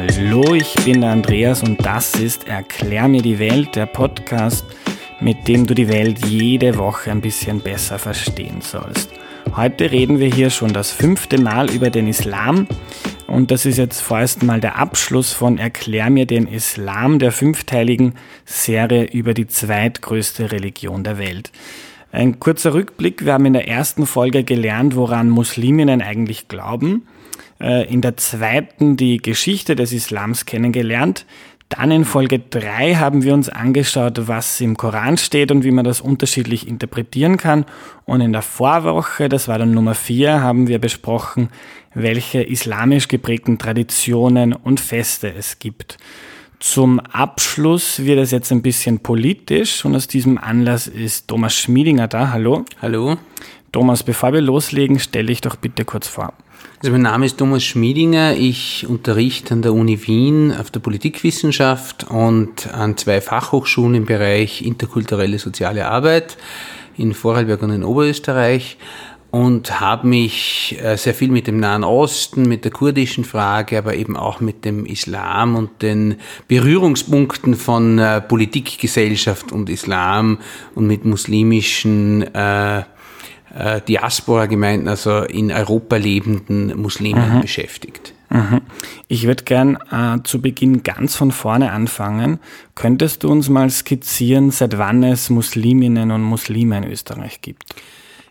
Hallo, ich bin der Andreas und das ist Erklär mir die Welt, der Podcast, mit dem du die Welt jede Woche ein bisschen besser verstehen sollst. Heute reden wir hier schon das fünfte Mal über den Islam und das ist jetzt vorerst mal der Abschluss von Erklär mir den Islam, der fünfteiligen Serie über die zweitgrößte Religion der Welt. Ein kurzer Rückblick. Wir haben in der ersten Folge gelernt, woran Musliminnen eigentlich glauben. Äh, in der zweiten die Geschichte des Islams kennengelernt. Dann in Folge 3 haben wir uns angeschaut, was im Koran steht und wie man das unterschiedlich interpretieren kann. Und in der Vorwoche, das war dann Nummer 4, haben wir besprochen, welche islamisch geprägten Traditionen und Feste es gibt. Zum Abschluss wird es jetzt ein bisschen politisch und aus diesem Anlass ist Thomas Schmiedinger da. Hallo. Hallo. Thomas, bevor wir loslegen, stelle dich doch bitte kurz vor. Also mein Name ist Thomas Schmiedinger. Ich unterrichte an der Uni Wien auf der Politikwissenschaft und an zwei Fachhochschulen im Bereich interkulturelle soziale Arbeit in Vorarlberg und in Oberösterreich und habe mich äh, sehr viel mit dem Nahen Osten, mit der kurdischen Frage, aber eben auch mit dem Islam und den Berührungspunkten von äh, Politik, Gesellschaft und Islam und mit muslimischen äh, äh, Diaspora-Gemeinden, also in Europa lebenden Muslimen mhm. beschäftigt. Mhm. Ich würde gern äh, zu Beginn ganz von vorne anfangen. Könntest du uns mal skizzieren, seit wann es Musliminnen und Muslime in Österreich gibt?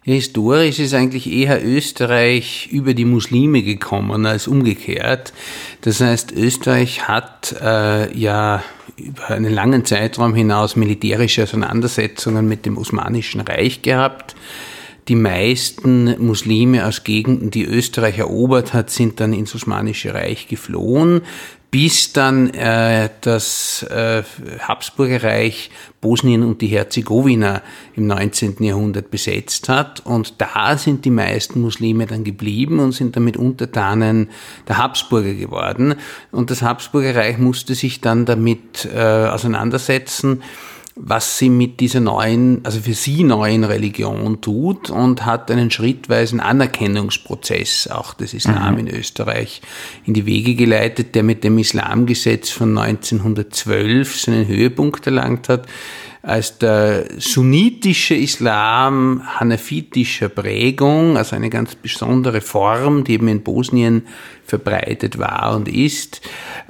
Historisch ist eigentlich eher Österreich über die Muslime gekommen als umgekehrt. Das heißt, Österreich hat äh, ja über einen langen Zeitraum hinaus militärische Auseinandersetzungen mit dem Osmanischen Reich gehabt. Die meisten Muslime aus Gegenden, die Österreich erobert hat, sind dann ins Osmanische Reich geflohen, bis dann äh, das äh, Habsburger Reich Bosnien und die Herzegowina im 19. Jahrhundert besetzt hat. Und da sind die meisten Muslime dann geblieben und sind damit Untertanen der Habsburger geworden. Und das Habsburger Reich musste sich dann damit äh, auseinandersetzen, was sie mit dieser neuen, also für sie neuen Religion tut und hat einen schrittweisen Anerkennungsprozess auch des Islam mhm. in Österreich in die Wege geleitet, der mit dem Islamgesetz von 1912 seinen Höhepunkt erlangt hat als der sunnitische Islam hanafitischer Prägung, also eine ganz besondere Form, die eben in Bosnien verbreitet war und ist,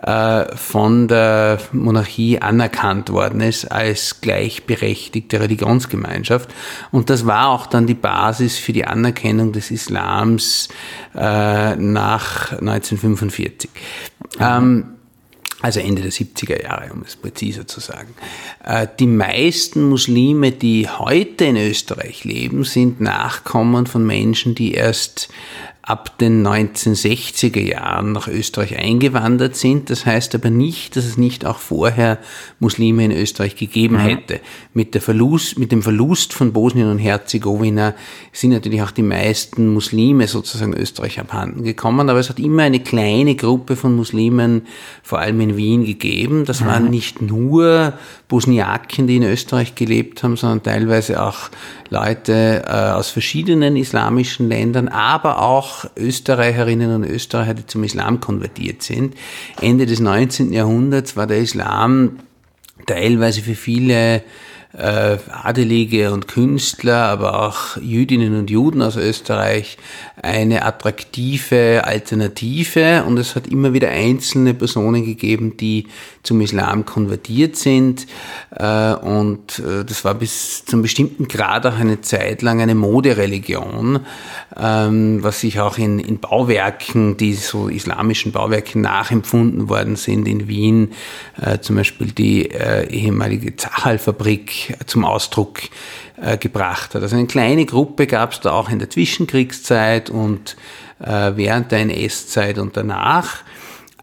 äh, von der Monarchie anerkannt worden ist als gleichberechtigte Religionsgemeinschaft. Und das war auch dann die Basis für die Anerkennung des Islams äh, nach 1945. Mhm. Ähm, also Ende der 70er Jahre, um es präziser zu sagen. Äh, die meisten Muslime, die heute in Österreich leben, sind Nachkommen von Menschen, die erst ab den 1960er Jahren nach Österreich eingewandert sind. Das heißt aber nicht, dass es nicht auch vorher Muslime in Österreich gegeben mhm. hätte. Mit, der Verlust, mit dem Verlust von Bosnien und Herzegowina sind natürlich auch die meisten Muslime sozusagen Österreich abhanden gekommen. Aber es hat immer eine kleine Gruppe von Muslimen, vor allem in Wien, gegeben. Das mhm. waren nicht nur Bosniaken, die in Österreich gelebt haben, sondern teilweise auch Leute äh, aus verschiedenen islamischen Ländern, aber auch Österreicherinnen und Österreicher, die zum Islam konvertiert sind. Ende des 19. Jahrhunderts war der Islam teilweise für viele äh, Adelige und Künstler, aber auch Jüdinnen und Juden aus Österreich eine attraktive Alternative und es hat immer wieder einzelne Personen gegeben, die zum Islam konvertiert sind äh, und äh, das war bis zum bestimmten Grad auch eine Zeit lang eine Modereligion, ähm, was sich auch in, in Bauwerken, die so islamischen Bauwerken nachempfunden worden sind in Wien, äh, zum Beispiel die ehemalige Zachal-Fabrik zum Ausdruck äh, gebracht hat. Also eine kleine Gruppe gab es da auch in der Zwischenkriegszeit und äh, während der NS-Zeit und danach.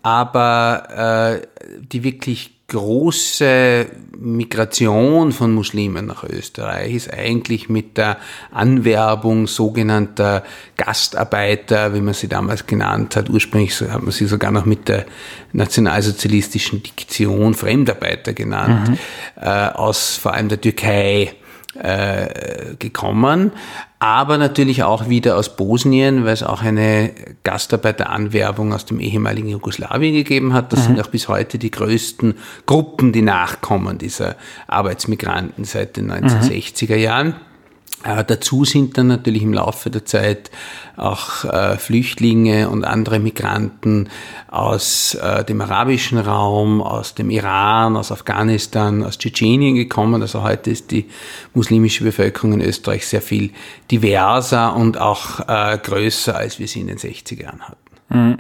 Aber äh, die wirklich große Migration von Muslimen nach Österreich ist eigentlich mit der Anwerbung sogenannter Gastarbeiter, wie man sie damals genannt hat, ursprünglich hat man sie sogar noch mit der nationalsozialistischen Diktion Fremdarbeiter genannt, mhm. äh, aus vor allem der Türkei äh, gekommen, aber natürlich auch wieder aus Bosnien, weil es auch eine Gastarbeiteranwerbung aus dem ehemaligen Jugoslawien gegeben hat. Das mhm. sind auch bis heute die größten Gruppen, die nachkommen dieser Arbeitsmigranten seit den 1960er Jahren. Äh, dazu sind dann natürlich im Laufe der Zeit auch äh, Flüchtlinge und andere Migranten aus äh, dem arabischen Raum, aus dem Iran, aus Afghanistan, aus Tschetschenien gekommen. Also heute ist die muslimische Bevölkerung in Österreich sehr viel diverser und auch äh, größer, als wir sie in den 60er Jahren hatten. Mhm.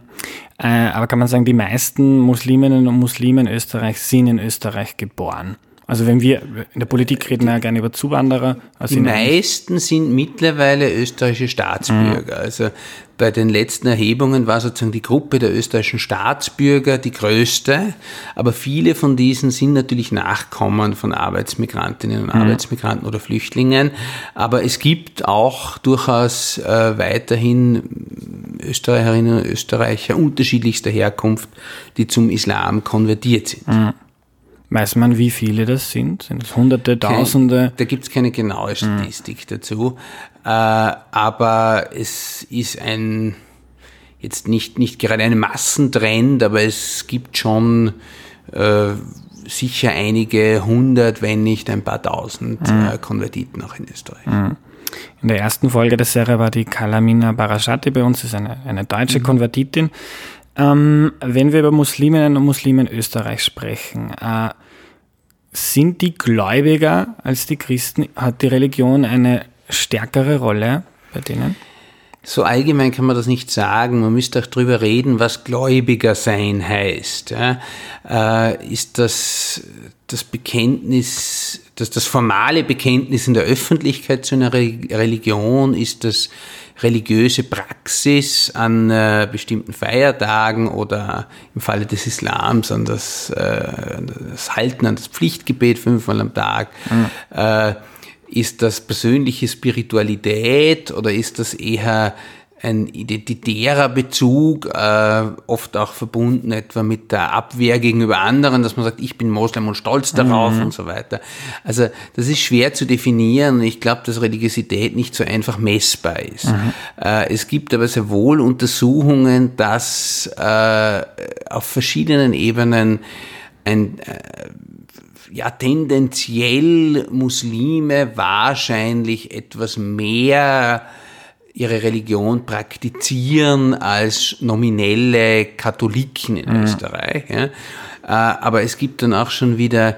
Äh, aber kann man sagen, die meisten Musliminnen und Muslime in Österreich sind in Österreich geboren? Also wenn wir in der Politik reden ja gerne über Zuwanderer. Also die meisten sind mittlerweile österreichische Staatsbürger. Mhm. Also bei den letzten Erhebungen war sozusagen die Gruppe der österreichischen Staatsbürger die größte, aber viele von diesen sind natürlich Nachkommen von Arbeitsmigrantinnen und mhm. Arbeitsmigranten oder Flüchtlingen. Aber es gibt auch durchaus äh, weiterhin Österreicherinnen und Österreicher unterschiedlichster Herkunft, die zum Islam konvertiert sind. Mhm. Weiß man, wie viele das sind? Sind es Hunderte, Tausende? Kein, da gibt es keine genaue hm. Statistik hm. dazu. Äh, aber es ist ein, jetzt nicht, nicht gerade ein Massentrend, aber es gibt schon äh, sicher einige hundert, wenn nicht ein paar tausend hm. äh, Konvertiten auch in Österreich. Hm. In der ersten Folge der Serie war die Kalamina Barashati bei uns, ist eine, eine deutsche mhm. Konvertitin. Ähm, wenn wir über Musliminnen und Muslime in Österreich sprechen, äh, sind die gläubiger als die Christen? Hat die Religion eine stärkere Rolle bei denen? So allgemein kann man das nicht sagen. Man müsste auch drüber reden, was Gläubiger sein heißt. Ja, äh, ist das das Bekenntnis, dass das formale Bekenntnis in der Öffentlichkeit zu einer Religion? Ist das religiöse Praxis an äh, bestimmten Feiertagen oder im Falle des Islams an das, äh, das Halten an das Pflichtgebet fünfmal am Tag. Mhm. Äh, ist das persönliche Spiritualität oder ist das eher ein identitärer Bezug, äh, oft auch verbunden etwa mit der Abwehr gegenüber anderen, dass man sagt, ich bin Moslem und stolz darauf mhm. und so weiter. Also das ist schwer zu definieren. Ich glaube, dass Religiosität nicht so einfach messbar ist. Mhm. Äh, es gibt aber sehr wohl Untersuchungen, dass äh, auf verschiedenen Ebenen ein äh, ja, tendenziell Muslime wahrscheinlich etwas mehr ihre Religion praktizieren als nominelle Katholiken in mhm. Österreich. Ja. Äh, aber es gibt dann auch schon wieder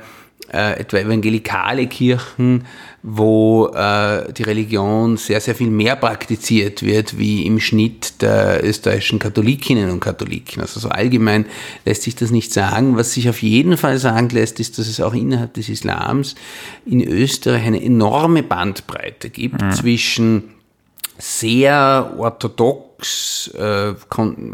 äh, etwa evangelikale Kirchen, wo äh, die Religion sehr, sehr viel mehr praktiziert wird, wie im Schnitt der österreichischen Katholikinnen und Katholiken. Also so allgemein lässt sich das nicht sagen. Was sich auf jeden Fall sagen lässt, ist, dass es auch innerhalb des Islams in Österreich eine enorme Bandbreite gibt mhm. zwischen sehr orthodox, äh,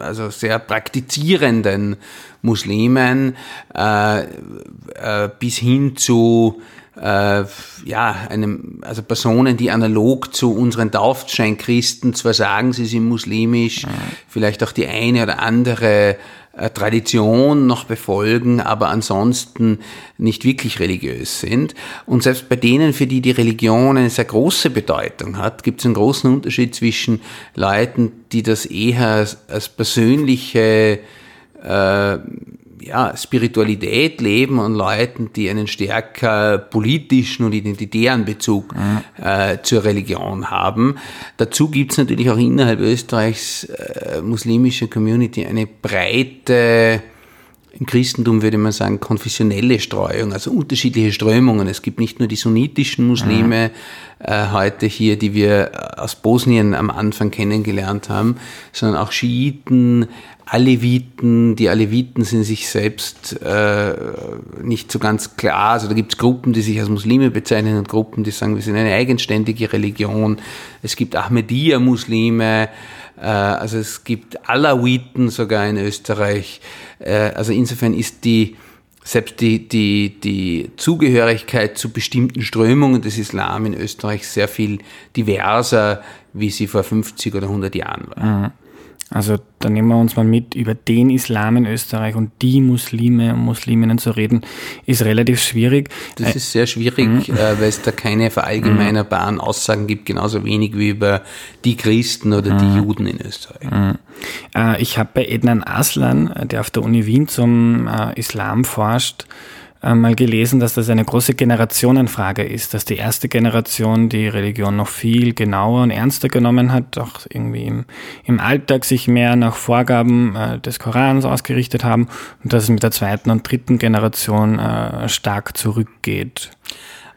also sehr praktizierenden Muslimen äh, äh, bis hin zu äh, ja, einem, also Personen, die analog zu unseren Taufscheinchristen zwar sagen, sie sind muslimisch, mhm. vielleicht auch die eine oder andere Tradition noch befolgen, aber ansonsten nicht wirklich religiös sind. Und selbst bei denen, für die die Religion eine sehr große Bedeutung hat, gibt es einen großen Unterschied zwischen Leuten, die das eher als, als persönliche äh, ja, Spiritualität leben und Leuten, die einen stärker politischen und identitären Bezug mhm. äh, zur Religion haben. Dazu gibt es natürlich auch innerhalb Österreichs äh, muslimische Community eine breite im Christentum würde man sagen, konfessionelle Streuung, also unterschiedliche Strömungen. Es gibt nicht nur die sunnitischen Muslime mhm. äh, heute hier, die wir aus Bosnien am Anfang kennengelernt haben, sondern auch Schiiten, Aleviten, die Aleviten sind sich selbst äh, nicht so ganz klar. Also da gibt es Gruppen, die sich als Muslime bezeichnen und Gruppen, die sagen, wir sind eine eigenständige Religion. Es gibt Ahmadiyya-Muslime, äh, also es gibt Alawiten sogar in Österreich. Äh, also insofern ist die selbst die, die, die Zugehörigkeit zu bestimmten Strömungen des Islam in Österreich sehr viel diverser, wie sie vor 50 oder 100 Jahren war. Mhm. Also da nehmen wir uns mal mit, über den Islam in Österreich und die Muslime und Musliminnen zu reden, ist relativ schwierig. Das äh, ist sehr schwierig, mhm. äh, weil es da keine verallgemeinerbaren Aussagen gibt, genauso wenig wie über die Christen oder die mhm. Juden in Österreich. Mhm. Äh, ich habe bei Ednan Aslan, der auf der Uni Wien zum Islam forscht, äh, mal gelesen, dass das eine große Generationenfrage ist, dass die erste Generation die Religion noch viel genauer und ernster genommen hat, auch irgendwie im, im Alltag sich mehr nach Vorgaben äh, des Korans ausgerichtet haben und dass es mit der zweiten und dritten Generation äh, stark zurückgeht.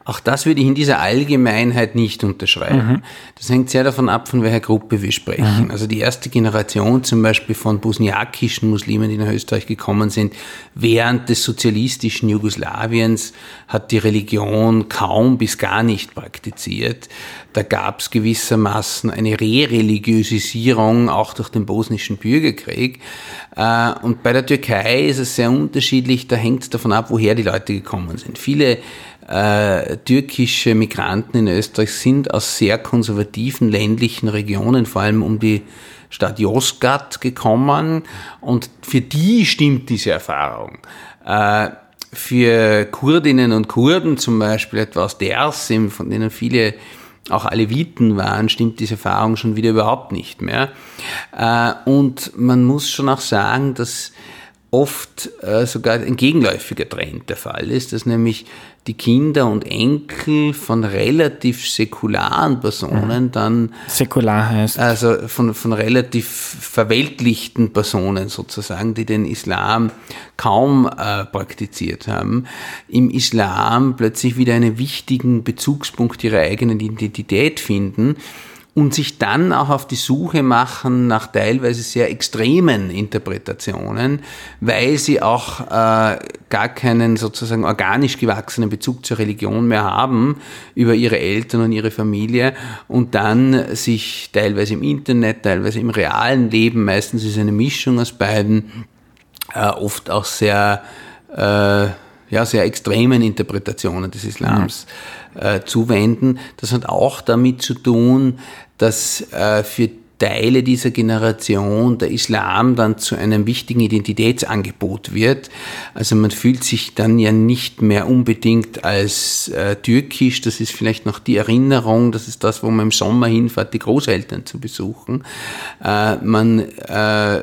Auch das würde ich in dieser Allgemeinheit nicht unterschreiben. Mhm. Das hängt sehr davon ab, von welcher Gruppe wir sprechen. Mhm. Also die erste Generation zum Beispiel von bosniakischen Muslimen, die nach Österreich gekommen sind, während des sozialistischen Jugoslawiens hat die Religion kaum bis gar nicht praktiziert. Da gab es gewissermaßen eine Re-Religiosisierung auch durch den bosnischen Bürgerkrieg. Äh, und bei der Türkei ist es sehr unterschiedlich, da hängt es davon ab, woher die Leute gekommen sind. Viele äh, türkische Migranten in Österreich sind aus sehr konservativen ländlichen Regionen, vor allem um die Stadt Yozgat gekommen und für die stimmt diese Erfahrung. Äh, für Kurdinnen und Kurden zum Beispiel, etwa aus Dersim, von denen viele auch Aleviten waren, stimmt diese Erfahrung schon wieder überhaupt nicht mehr. Äh, und man muss schon auch sagen, dass oft äh, sogar ein gegenläufiger Trend der Fall ist, dass nämlich die Kinder und Enkel von relativ säkularen Personen dann säkular heißt. also von, von relativ verweltlichten Personen sozusagen, die den Islam kaum äh, praktiziert haben, im Islam plötzlich wieder einen wichtigen Bezugspunkt ihrer eigenen Identität finden und sich dann auch auf die Suche machen nach teilweise sehr extremen Interpretationen, weil sie auch äh, gar keinen sozusagen organisch gewachsenen Bezug zur Religion mehr haben über ihre Eltern und ihre Familie und dann sich teilweise im Internet, teilweise im realen Leben, meistens ist eine Mischung aus beiden, äh, oft auch sehr äh, ja, sehr extremen Interpretationen des Islams äh, zuwenden. Das hat auch damit zu tun, dass äh, für Teile dieser Generation der Islam dann zu einem wichtigen Identitätsangebot wird. Also man fühlt sich dann ja nicht mehr unbedingt als äh, türkisch, das ist vielleicht noch die Erinnerung, das ist das, wo man im Sommer hinfährt, die Großeltern zu besuchen. Äh, man äh,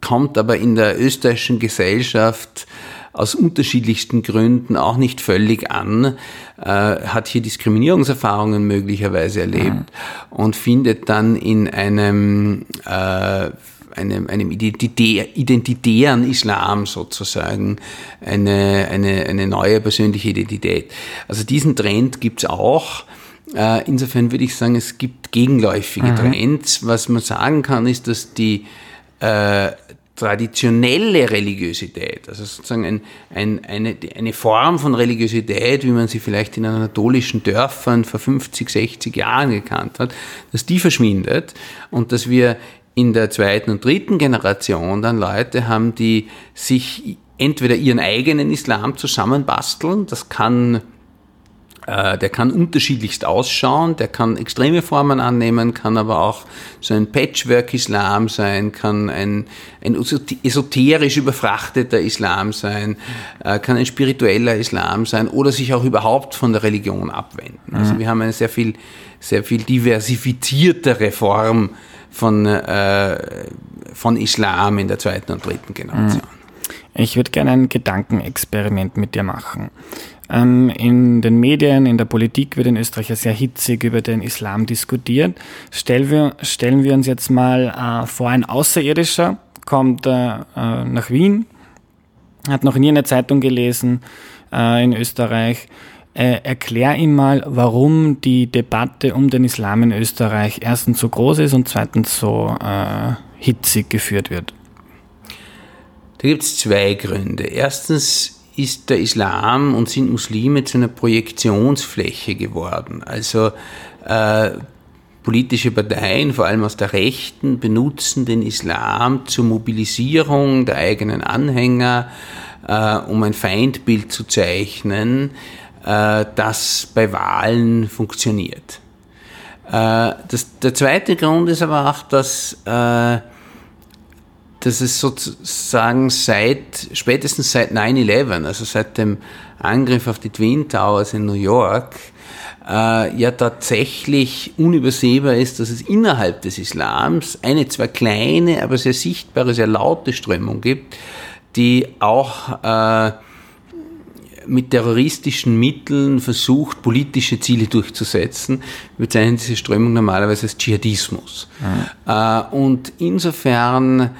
kommt aber in der österreichischen Gesellschaft aus unterschiedlichsten Gründen auch nicht völlig an, äh, hat hier Diskriminierungserfahrungen möglicherweise erlebt mhm. und findet dann in einem äh, einem, einem identitären Islam sozusagen eine, eine, eine neue persönliche Identität. Also diesen Trend gibt's auch. Äh, insofern würde ich sagen, es gibt gegenläufige mhm. Trends. Was man sagen kann, ist, dass die äh, traditionelle Religiosität, also sozusagen ein, ein, eine, eine Form von Religiosität, wie man sie vielleicht in anatolischen Dörfern vor 50, 60 Jahren gekannt hat, dass die verschwindet und dass wir in der zweiten und dritten Generation dann Leute haben, die sich entweder ihren eigenen Islam zusammenbasteln, das kann der kann unterschiedlichst ausschauen, der kann extreme Formen annehmen, kann aber auch so ein Patchwork-Islam sein, kann ein, ein esoterisch überfrachteter Islam sein, äh, kann ein spiritueller Islam sein oder sich auch überhaupt von der Religion abwenden. Also mhm. wir haben eine sehr viel, sehr viel diversifiziertere Form von, äh, von Islam in der zweiten und dritten Generation. Mhm. Ich würde gerne ein Gedankenexperiment mit dir machen. Ähm, in den Medien, in der Politik wird in Österreich ja sehr hitzig über den Islam diskutiert. Stellen wir, stellen wir uns jetzt mal äh, vor, ein Außerirdischer kommt äh, äh, nach Wien, hat noch nie eine Zeitung gelesen äh, in Österreich. Äh, erklär ihm mal, warum die Debatte um den Islam in Österreich erstens so groß ist und zweitens so äh, hitzig geführt wird. Da gibt es zwei Gründe. Erstens ist der Islam und sind Muslime zu einer Projektionsfläche geworden. Also äh, politische Parteien, vor allem aus der Rechten, benutzen den Islam zur Mobilisierung der eigenen Anhänger, äh, um ein Feindbild zu zeichnen, äh, das bei Wahlen funktioniert. Äh, das, der zweite Grund ist aber auch, dass, äh, dass es sozusagen seit, spätestens seit 9-11, also seit dem Angriff auf die Twin Towers in New York, äh, ja tatsächlich unübersehbar ist, dass es innerhalb des Islams eine zwar kleine, aber sehr sichtbare, sehr laute Strömung gibt, die auch äh, mit terroristischen Mitteln versucht, politische Ziele durchzusetzen. Wir bezeichnen diese Strömung normalerweise als Dschihadismus. Mhm. Äh, und insofern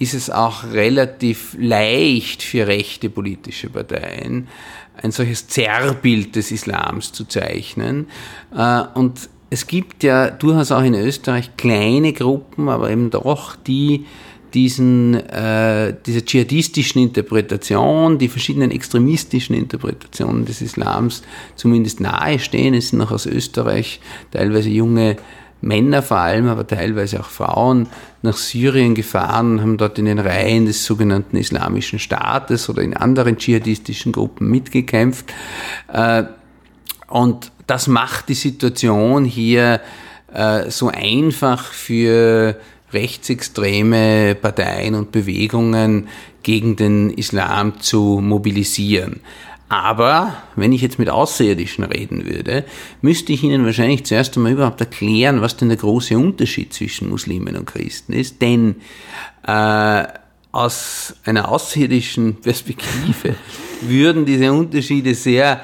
ist es auch relativ leicht für rechte politische Parteien, ein solches Zerrbild des Islams zu zeichnen. Äh, und es gibt ja durchaus auch in Österreich kleine Gruppen, aber eben doch, die diesen, äh, dieser dschihadistischen Interpretation, die verschiedenen extremistischen Interpretationen des Islams zumindest nahestehen. Es sind auch aus Österreich teilweise junge Männer vor allem, aber teilweise auch Frauen nach Syrien gefahren, haben dort in den Reihen des sogenannten Islamischen Staates oder in anderen dschihadistischen Gruppen mitgekämpft. Äh, und das macht die Situation hier äh, so einfach für rechtsextreme Parteien und Bewegungen gegen den Islam zu mobilisieren. Aber wenn ich jetzt mit Außerirdischen reden würde, müsste ich Ihnen wahrscheinlich zuerst einmal überhaupt erklären, was denn der große Unterschied zwischen Muslimen und Christen ist. Denn äh, aus einer außerirdischen Perspektive würden diese Unterschiede sehr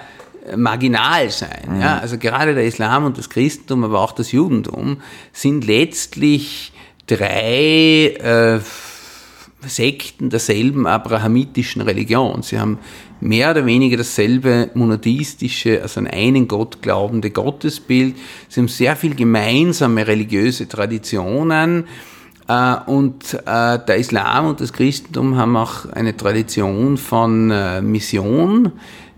äh, marginal sein. Mhm. Ja? Also gerade der Islam und das Christentum, aber auch das Judentum sind letztlich drei äh, Sekten derselben abrahamitischen Religion. Sie haben mehr oder weniger dasselbe monotheistische, also an einen Gott glaubende Gottesbild. Sie haben sehr viel gemeinsame religiöse Traditionen. Äh, und äh, der Islam und das Christentum haben auch eine Tradition von äh, Mission,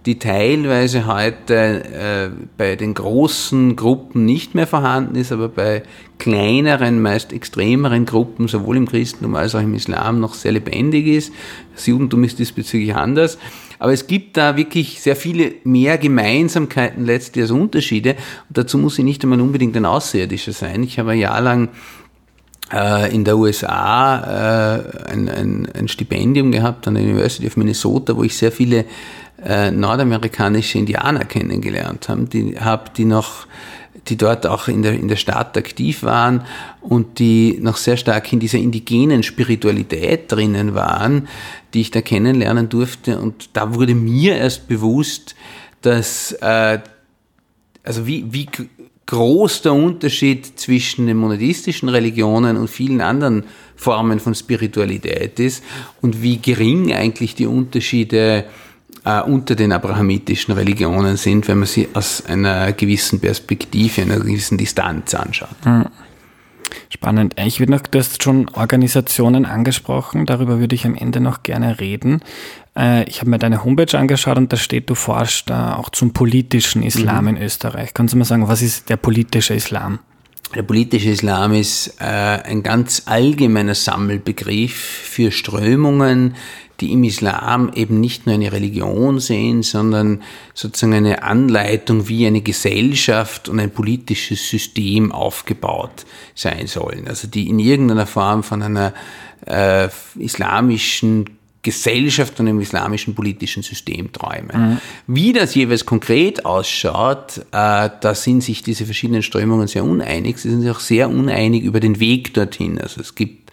die teilweise heute bei den großen Gruppen nicht mehr vorhanden ist, aber bei kleineren, meist extremeren Gruppen, sowohl im Christentum als auch im Islam, noch sehr lebendig ist. Das Judentum ist diesbezüglich anders. Aber es gibt da wirklich sehr viele mehr Gemeinsamkeiten letztlich als Unterschiede. Und dazu muss ich nicht einmal unbedingt ein Außerirdischer sein. Ich habe ein Jahr lang in der USA äh, ein, ein, ein Stipendium gehabt an der University of Minnesota, wo ich sehr viele äh, nordamerikanische Indianer kennengelernt habe, die, hab, die noch die dort auch in der, in der Stadt aktiv waren und die noch sehr stark in dieser indigenen Spiritualität drinnen waren, die ich da kennenlernen durfte. Und da wurde mir erst bewusst, dass, äh, also wie, wie groß der Unterschied zwischen den monotheistischen Religionen und vielen anderen Formen von Spiritualität ist und wie gering eigentlich die Unterschiede äh, unter den abrahamitischen Religionen sind, wenn man sie aus einer gewissen Perspektive, einer gewissen Distanz anschaut. Hm. Spannend. Ich würde noch, du hast schon Organisationen angesprochen, darüber würde ich am Ende noch gerne reden. Äh, ich habe mir deine Homepage angeschaut und da steht, du forschst auch zum politischen Islam mhm. in Österreich. Kannst du mal sagen, was ist der politische Islam? Der politische Islam ist äh, ein ganz allgemeiner Sammelbegriff für Strömungen, die im Islam eben nicht nur eine Religion sehen, sondern sozusagen eine Anleitung, wie eine Gesellschaft und ein politisches System aufgebaut sein sollen. Also die in irgendeiner Form von einer äh, islamischen Gesellschaft und einem islamischen politischen System träumen. Mhm. Wie das jeweils konkret ausschaut, äh, da sind sich diese verschiedenen Strömungen sehr uneinig. Sie sind sich auch sehr uneinig über den Weg dorthin. Also es gibt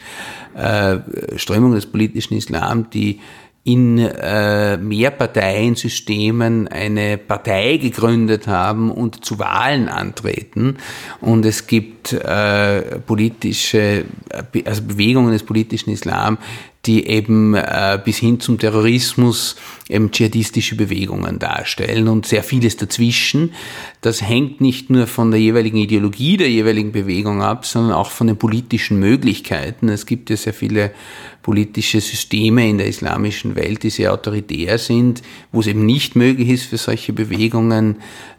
äh, Strömungen des politischen Islam, die in äh, Mehrparteiensystemen eine Partei gegründet haben und zu Wahlen antreten. Und es gibt äh, politische, also Bewegungen des politischen Islam, die eben äh, bis hin zum Terrorismus eben dschihadistische Bewegungen darstellen und sehr vieles dazwischen. Das hängt nicht nur von der jeweiligen Ideologie der jeweiligen Bewegung ab, sondern auch von den politischen Möglichkeiten. Es gibt ja sehr viele politische Systeme in der islamischen Welt, die sehr autoritär sind, wo es eben nicht möglich ist, für solche Bewegungen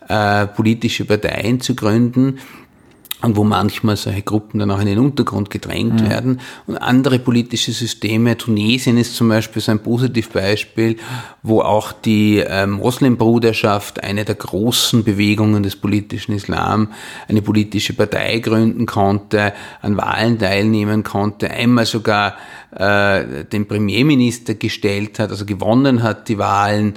äh, politische Parteien zu gründen. Und wo manchmal solche Gruppen dann auch in den Untergrund gedrängt mhm. werden. Und andere politische Systeme, Tunesien ist zum Beispiel so ein Positivbeispiel, wo auch die ähm, Moslembruderschaft, eine der großen Bewegungen des politischen Islam, eine politische Partei gründen konnte, an Wahlen teilnehmen konnte, einmal sogar äh, den Premierminister gestellt hat, also gewonnen hat die Wahlen,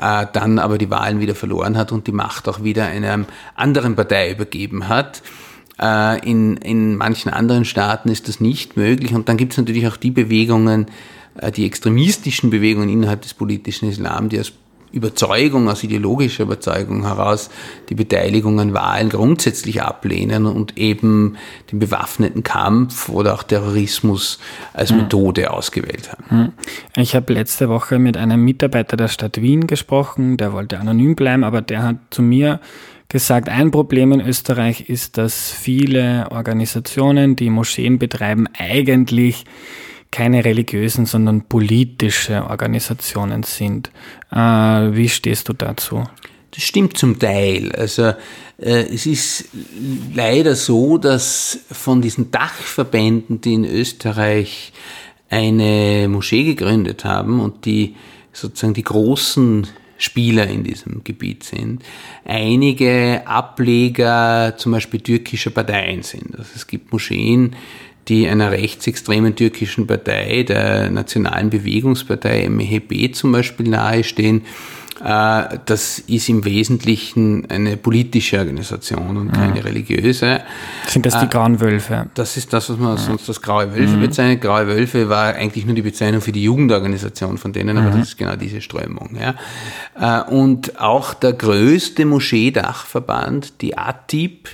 äh, dann aber die Wahlen wieder verloren hat und die Macht auch wieder einer anderen Partei übergeben hat. Äh, in, in manchen anderen Staaten ist das nicht möglich. Und dann gibt es natürlich auch die Bewegungen, äh, die extremistischen Bewegungen innerhalb des politischen Islam, die aus Überzeugung, aus ideologischer Überzeugung heraus die Beteiligung an Wahlen grundsätzlich ablehnen und eben den bewaffneten Kampf oder auch Terrorismus als hm. Methode ausgewählt haben. Hm. Ich habe letzte Woche mit einem Mitarbeiter der Stadt Wien gesprochen, der wollte anonym bleiben, aber der hat zu mir gesagt, ein Problem in Österreich ist, dass viele Organisationen, die Moscheen betreiben, eigentlich keine religiösen, sondern politische Organisationen sind. Äh, wie stehst du dazu? Das stimmt zum Teil. Also äh, es ist leider so, dass von diesen Dachverbänden, die in Österreich eine Moschee gegründet haben und die sozusagen die großen Spieler in diesem Gebiet sind, einige Ableger zum Beispiel türkischer Parteien sind. Also es gibt Moscheen, die einer rechtsextremen türkischen Partei, der Nationalen Bewegungspartei MHP zum Beispiel nahestehen das ist im Wesentlichen eine politische Organisation und keine mhm. religiöse. Sind das die äh, Grauen Wölfe? Das ist das, was man mhm. sonst als Graue Wölfe mhm. bezeichnet. Graue Wölfe war eigentlich nur die Bezeichnung für die Jugendorganisation von denen, aber mhm. das ist genau diese Strömung. Ja. Äh, und auch der größte Moscheedachverband, die ATIP,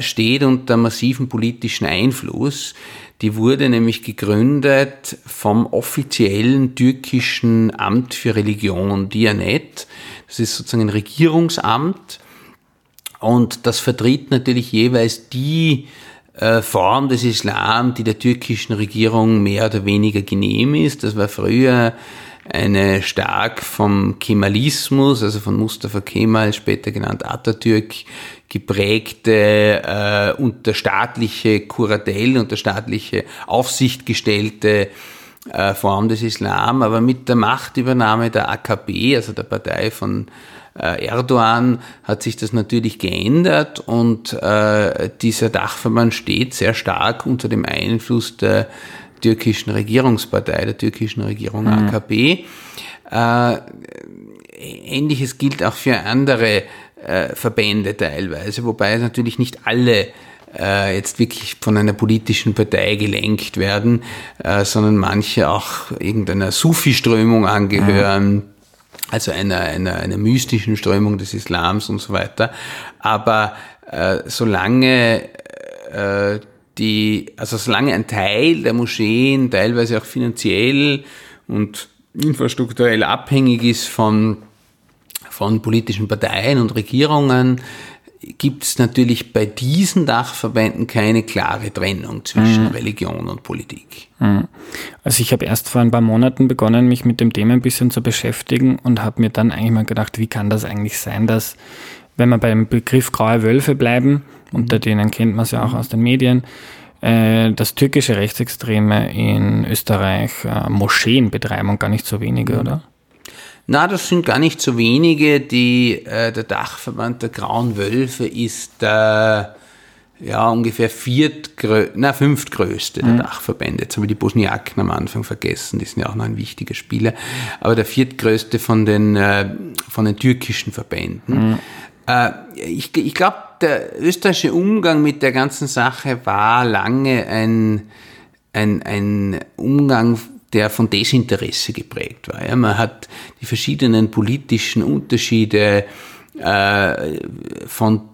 steht unter massivem politischen Einfluss. Die wurde nämlich gegründet vom offiziellen türkischen Amt für Religion, Dianet. Das ist sozusagen ein Regierungsamt und das vertritt natürlich jeweils die äh, Form des Islam, die der türkischen Regierung mehr oder weniger genehm ist. Das war früher eine stark vom Kemalismus, also von Mustafa Kemal, später genannt Atatürk, geprägte, äh, unter staatliche Kuratell, unter staatliche Aufsicht gestellte äh, Form des Islam, aber mit der Machtübernahme der AKP, also der Partei von äh, Erdogan, hat sich das natürlich geändert und äh, dieser Dachverband steht sehr stark unter dem Einfluss der türkischen Regierungspartei, der türkischen Regierung mhm. AKP. Äh, Ähnliches gilt auch für andere äh, Verbände teilweise, wobei natürlich nicht alle äh, jetzt wirklich von einer politischen Partei gelenkt werden, äh, sondern manche auch irgendeiner Sufi-Strömung angehören. Mhm. Also einer, einer, einer mystischen Strömung des Islams und so weiter. Aber äh, solange äh, die, also solange ein Teil der Moscheen teilweise auch finanziell und infrastrukturell abhängig ist von von politischen Parteien und Regierungen gibt es natürlich bei diesen Dachverbänden keine klare Trennung zwischen mhm. Religion und Politik. Mhm. Also ich habe erst vor ein paar Monaten begonnen, mich mit dem Thema ein bisschen zu beschäftigen und habe mir dann eigentlich mal gedacht, wie kann das eigentlich sein, dass, wenn wir beim Begriff graue Wölfe bleiben, unter mhm. denen kennt man es ja auch aus den Medien, äh, dass türkische Rechtsextreme in Österreich äh, Moscheen betreiben und gar nicht so wenige, mhm. oder? Na, das sind gar nicht so wenige. Die, äh, der Dachverband der Grauen Wölfe ist äh, ja ungefähr viertgrö na, fünftgrößte der mhm. Dachverbände. Jetzt haben wir die Bosniaken am Anfang vergessen, die sind ja auch noch ein wichtiger Spieler. Aber der viertgrößte von den, äh, von den türkischen Verbänden. Mhm. Äh, ich ich glaube, der österreichische Umgang mit der ganzen Sache war lange ein, ein, ein Umgang der von Desinteresse geprägt war. Ja, man hat die verschiedenen politischen Unterschiede äh, von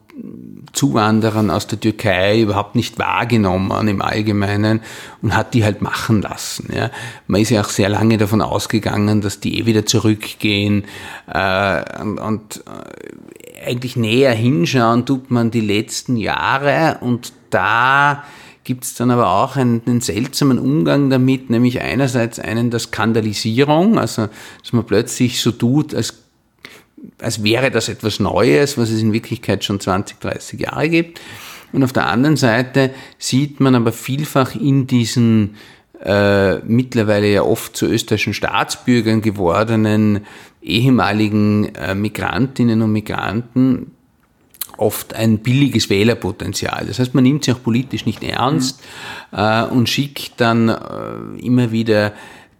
Zuwanderern aus der Türkei überhaupt nicht wahrgenommen im Allgemeinen und hat die halt machen lassen. Ja. Man ist ja auch sehr lange davon ausgegangen, dass die eh wieder zurückgehen äh, und, und äh, eigentlich näher hinschauen tut man die letzten Jahre und da gibt es dann aber auch einen, einen, seltsamen Umgang damit, nämlich einerseits einen der Skandalisierung, also dass man plötzlich so tut, als, als wäre das etwas Neues, was es in Wirklichkeit schon 20, 30 Jahre gibt. Und auf der anderen Seite sieht man aber vielfach in diesen äh, mittlerweile ja oft zu österreichischen Staatsbürgern gewordenen ehemaligen äh, Migrantinnen und Migranten oft ein billiges Wählerpotenzial. Das heißt, man nimmt sie auch politisch nicht ernst mhm. äh, und schickt dann äh, immer wieder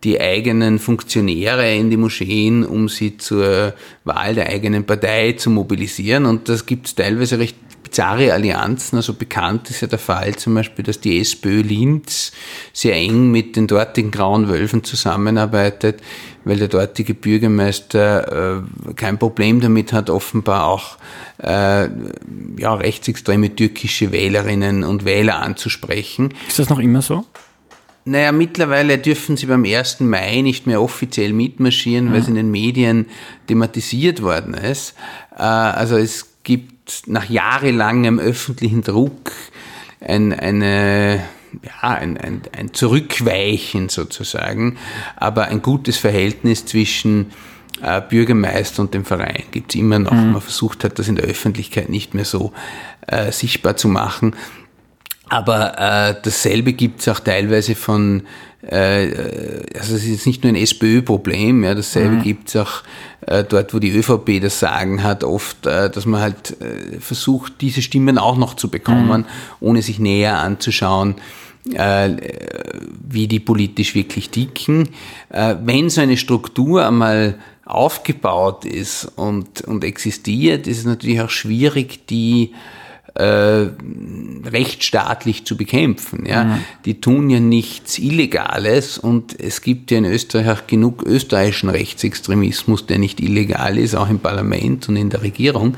die eigenen Funktionäre in die Moscheen, um sie zur Wahl der eigenen Partei zu mobilisieren. Und das gibt es teilweise recht bizarre Allianzen. Also bekannt ist ja der Fall zum Beispiel, dass die SPÖ Linz sehr eng mit den dortigen Grauen Wölfen zusammenarbeitet, weil der dortige Bürgermeister äh, kein Problem damit hat, offenbar auch äh, ja, rechtsextreme türkische Wählerinnen und Wähler anzusprechen. Ist das noch immer so? Naja, mittlerweile dürfen sie beim 1. Mai nicht mehr offiziell mitmarschieren, mhm. weil es in den Medien thematisiert worden ist. Äh, also es gibt nach jahrelangem öffentlichen Druck ein, eine, ja, ein, ein, ein Zurückweichen sozusagen, aber ein gutes Verhältnis zwischen äh, Bürgermeister und dem Verein gibt es immer noch. Mhm. Man versucht hat, das in der Öffentlichkeit nicht mehr so äh, sichtbar zu machen. Aber äh, dasselbe gibt es auch teilweise von, äh, also es ist jetzt nicht nur ein SPÖ-Problem, ja, dasselbe mhm. gibt es auch äh, dort, wo die ÖVP das Sagen hat, oft, äh, dass man halt äh, versucht, diese Stimmen auch noch zu bekommen, mhm. ohne sich näher anzuschauen, äh, wie die politisch wirklich dicken. Äh, wenn so eine Struktur einmal aufgebaut ist und, und existiert, ist es natürlich auch schwierig, die äh, rechtsstaatlich zu bekämpfen. Ja? Mhm. Die tun ja nichts Illegales und es gibt ja in Österreich auch genug österreichischen Rechtsextremismus, der nicht illegal ist, auch im Parlament und in der Regierung.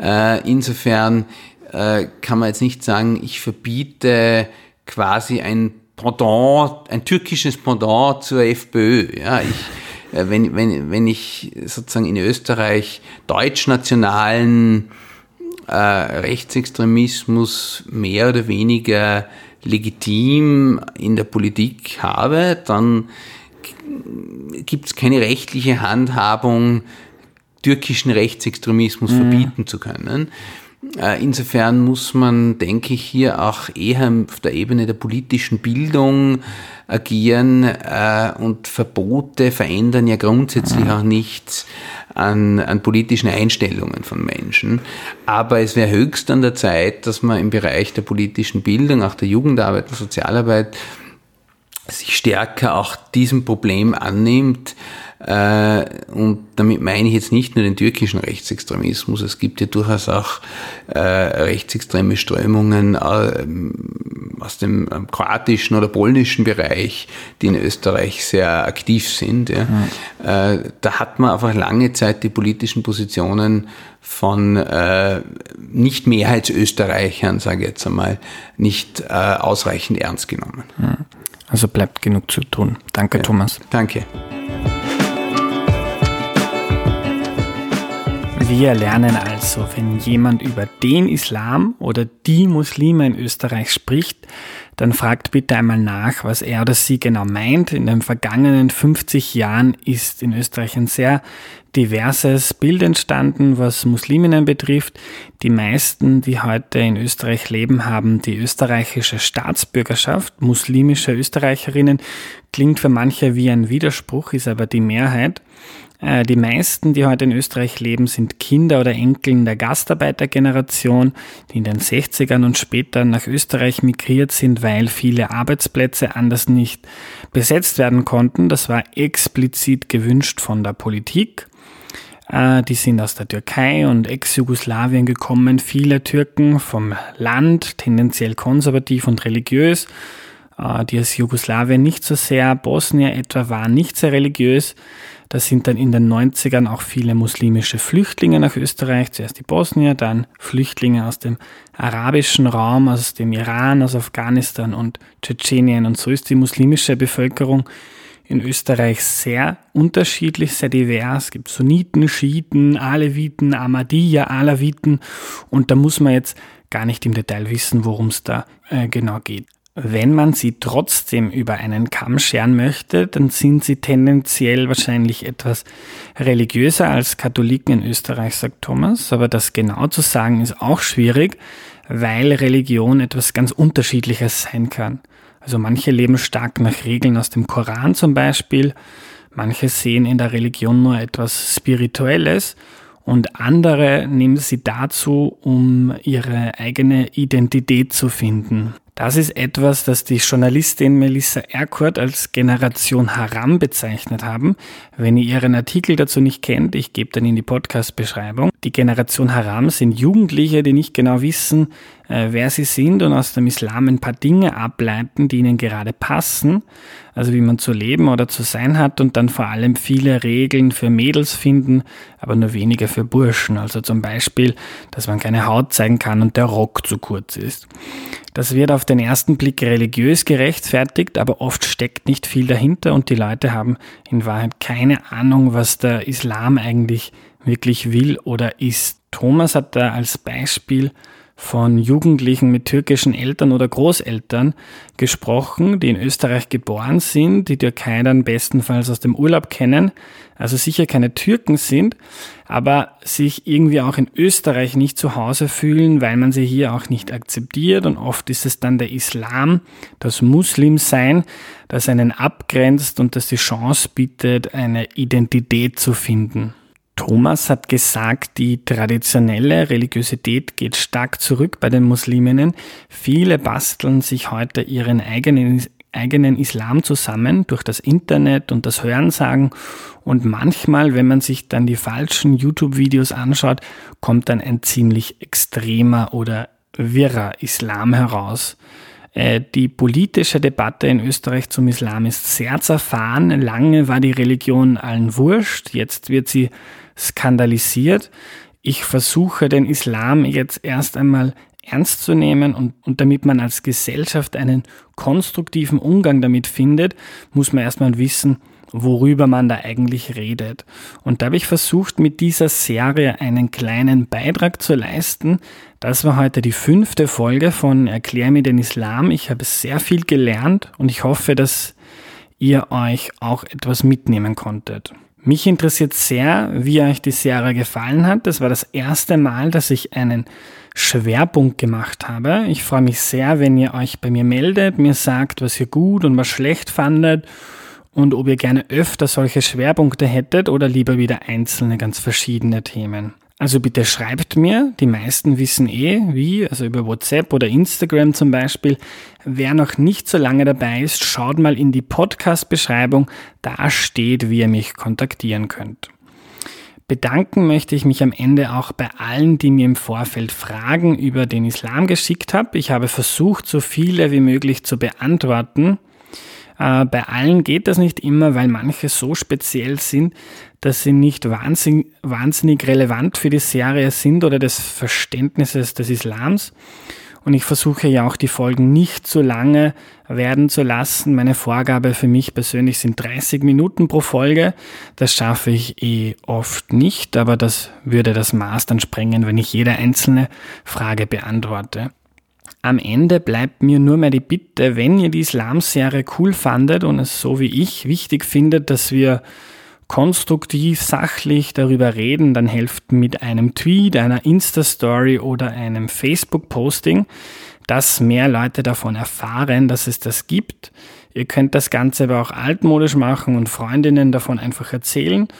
Äh, insofern äh, kann man jetzt nicht sagen, ich verbiete quasi ein Pendant, ein türkisches Pendant zur FPÖ. Ja, ich, äh, wenn, wenn, wenn ich sozusagen in Österreich deutschnationalen äh, Rechtsextremismus mehr oder weniger legitim in der Politik habe, dann gibt es keine rechtliche Handhabung, türkischen Rechtsextremismus mhm. verbieten zu können. Äh, insofern muss man, denke ich, hier auch eher auf der Ebene der politischen Bildung agieren äh, und Verbote verändern ja grundsätzlich auch nichts an, an politischen Einstellungen von Menschen. Aber es wäre höchst an der Zeit, dass man im Bereich der politischen Bildung, auch der Jugendarbeit und Sozialarbeit, sich stärker auch diesem Problem annimmt. Äh, und damit meine ich jetzt nicht nur den türkischen Rechtsextremismus. Es gibt ja durchaus auch äh, rechtsextreme Strömungen äh, aus dem ähm, kroatischen oder polnischen Bereich, die in Österreich sehr aktiv sind. Ja. Da hat man einfach lange Zeit die politischen Positionen von äh, nicht Mehrheitsösterreichern, sage ich jetzt einmal, nicht äh, ausreichend ernst genommen. Also bleibt genug zu tun. Danke, ja. Thomas. Danke. Wir lernen also, wenn jemand über den Islam oder die Muslime in Österreich spricht, dann fragt bitte einmal nach, was er oder sie genau meint. In den vergangenen 50 Jahren ist in Österreich ein sehr diverses Bild entstanden, was Musliminnen betrifft. Die meisten, die heute in Österreich leben, haben die österreichische Staatsbürgerschaft. Muslimische Österreicherinnen klingt für manche wie ein Widerspruch, ist aber die Mehrheit. Äh, die meisten, die heute in Österreich leben, sind Kinder oder Enkeln der Gastarbeitergeneration, die in den 60ern und später nach Österreich migriert sind, weil viele Arbeitsplätze anders nicht besetzt werden konnten. Das war explizit gewünscht von der Politik. Äh, die sind aus der Türkei und Ex-Jugoslawien gekommen. Viele Türken vom Land, tendenziell konservativ und religiös. Äh, die aus Jugoslawien nicht so sehr. Bosnien etwa war nicht sehr religiös. Da sind dann in den 90ern auch viele muslimische Flüchtlinge nach Österreich, zuerst die Bosnier, dann Flüchtlinge aus dem arabischen Raum, aus dem Iran, aus Afghanistan und Tschetschenien. Und so ist die muslimische Bevölkerung in Österreich sehr unterschiedlich, sehr divers. Es gibt Sunniten, Schiiten, Aleviten, Ahmadiyya, Alawiten und da muss man jetzt gar nicht im Detail wissen, worum es da äh, genau geht. Wenn man sie trotzdem über einen Kamm scheren möchte, dann sind sie tendenziell wahrscheinlich etwas religiöser als Katholiken in Österreich, sagt Thomas. Aber das genau zu sagen ist auch schwierig, weil Religion etwas ganz Unterschiedliches sein kann. Also manche leben stark nach Regeln aus dem Koran zum Beispiel, manche sehen in der Religion nur etwas Spirituelles und andere nehmen sie dazu, um ihre eigene Identität zu finden. Das ist etwas, das die Journalistin Melissa Erkurt als Generation Haram bezeichnet haben. Wenn ihr ihren Artikel dazu nicht kennt, ich gebe dann in die Podcast-Beschreibung. Die Generation Haram sind Jugendliche, die nicht genau wissen, äh, wer sie sind und aus dem Islam ein paar Dinge ableiten, die ihnen gerade passen, also wie man zu leben oder zu sein hat und dann vor allem viele Regeln für Mädels finden, aber nur wenige für Burschen. Also zum Beispiel, dass man keine Haut zeigen kann und der Rock zu kurz ist. Das wird auf den ersten Blick religiös gerechtfertigt, aber oft steckt nicht viel dahinter und die Leute haben in Wahrheit keine Ahnung, was der Islam eigentlich wirklich will oder ist. Thomas hat da als Beispiel von Jugendlichen mit türkischen Eltern oder Großeltern gesprochen, die in Österreich geboren sind, die Türkei dann bestenfalls aus dem Urlaub kennen, also sicher keine Türken sind, aber sich irgendwie auch in Österreich nicht zu Hause fühlen, weil man sie hier auch nicht akzeptiert und oft ist es dann der Islam, das Muslimsein, das einen abgrenzt und das die Chance bietet, eine Identität zu finden. Thomas hat gesagt, die traditionelle Religiosität geht stark zurück bei den Musliminnen. Viele basteln sich heute ihren eigenen, eigenen Islam zusammen durch das Internet und das Hörensagen. Und manchmal, wenn man sich dann die falschen YouTube-Videos anschaut, kommt dann ein ziemlich extremer oder wirrer Islam heraus. Äh, die politische Debatte in Österreich zum Islam ist sehr zerfahren. Lange war die Religion allen wurscht. Jetzt wird sie skandalisiert. Ich versuche den Islam jetzt erst einmal ernst zu nehmen und, und damit man als Gesellschaft einen konstruktiven Umgang damit findet, muss man erstmal wissen, worüber man da eigentlich redet. Und da habe ich versucht, mit dieser Serie einen kleinen Beitrag zu leisten. Das war heute die fünfte Folge von Erklär mir den Islam. Ich habe sehr viel gelernt und ich hoffe, dass ihr euch auch etwas mitnehmen konntet. Mich interessiert sehr, wie euch die Serie gefallen hat. Das war das erste Mal, dass ich einen Schwerpunkt gemacht habe. Ich freue mich sehr, wenn ihr euch bei mir meldet, mir sagt, was ihr gut und was schlecht fandet und ob ihr gerne öfter solche Schwerpunkte hättet oder lieber wieder einzelne ganz verschiedene Themen. Also bitte schreibt mir, die meisten wissen eh wie, also über WhatsApp oder Instagram zum Beispiel. Wer noch nicht so lange dabei ist, schaut mal in die Podcast-Beschreibung, da steht, wie ihr mich kontaktieren könnt. Bedanken möchte ich mich am Ende auch bei allen, die mir im Vorfeld Fragen über den Islam geschickt haben. Ich habe versucht, so viele wie möglich zu beantworten. Äh, bei allen geht das nicht immer, weil manche so speziell sind, dass sie nicht wahnsinnig, wahnsinnig relevant für die Serie sind oder des Verständnisses des Islams. Und ich versuche ja auch die Folgen nicht zu lange werden zu lassen. Meine Vorgabe für mich persönlich sind 30 Minuten pro Folge. Das schaffe ich eh oft nicht, aber das würde das Maß dann sprengen, wenn ich jede einzelne Frage beantworte. Am Ende bleibt mir nur mehr die Bitte, wenn ihr die Islam-Serie cool fandet und es so wie ich wichtig findet, dass wir konstruktiv, sachlich darüber reden, dann helft mit einem Tweet, einer Insta-Story oder einem Facebook-Posting, dass mehr Leute davon erfahren, dass es das gibt. Ihr könnt das Ganze aber auch altmodisch machen und Freundinnen davon einfach erzählen äh,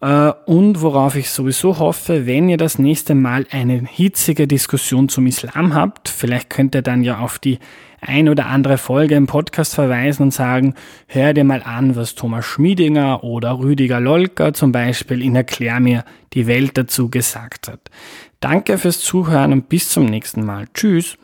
und worauf ich sowieso hoffe, wenn ihr das nächste Mal eine hitzige Diskussion zum Islam habt, vielleicht könnt ihr dann ja auf die ein oder andere Folge im Podcast verweisen und sagen, hör dir mal an, was Thomas Schmiedinger oder Rüdiger Lolker zum Beispiel in Erklär mir die Welt dazu gesagt hat. Danke fürs Zuhören und bis zum nächsten Mal. Tschüss.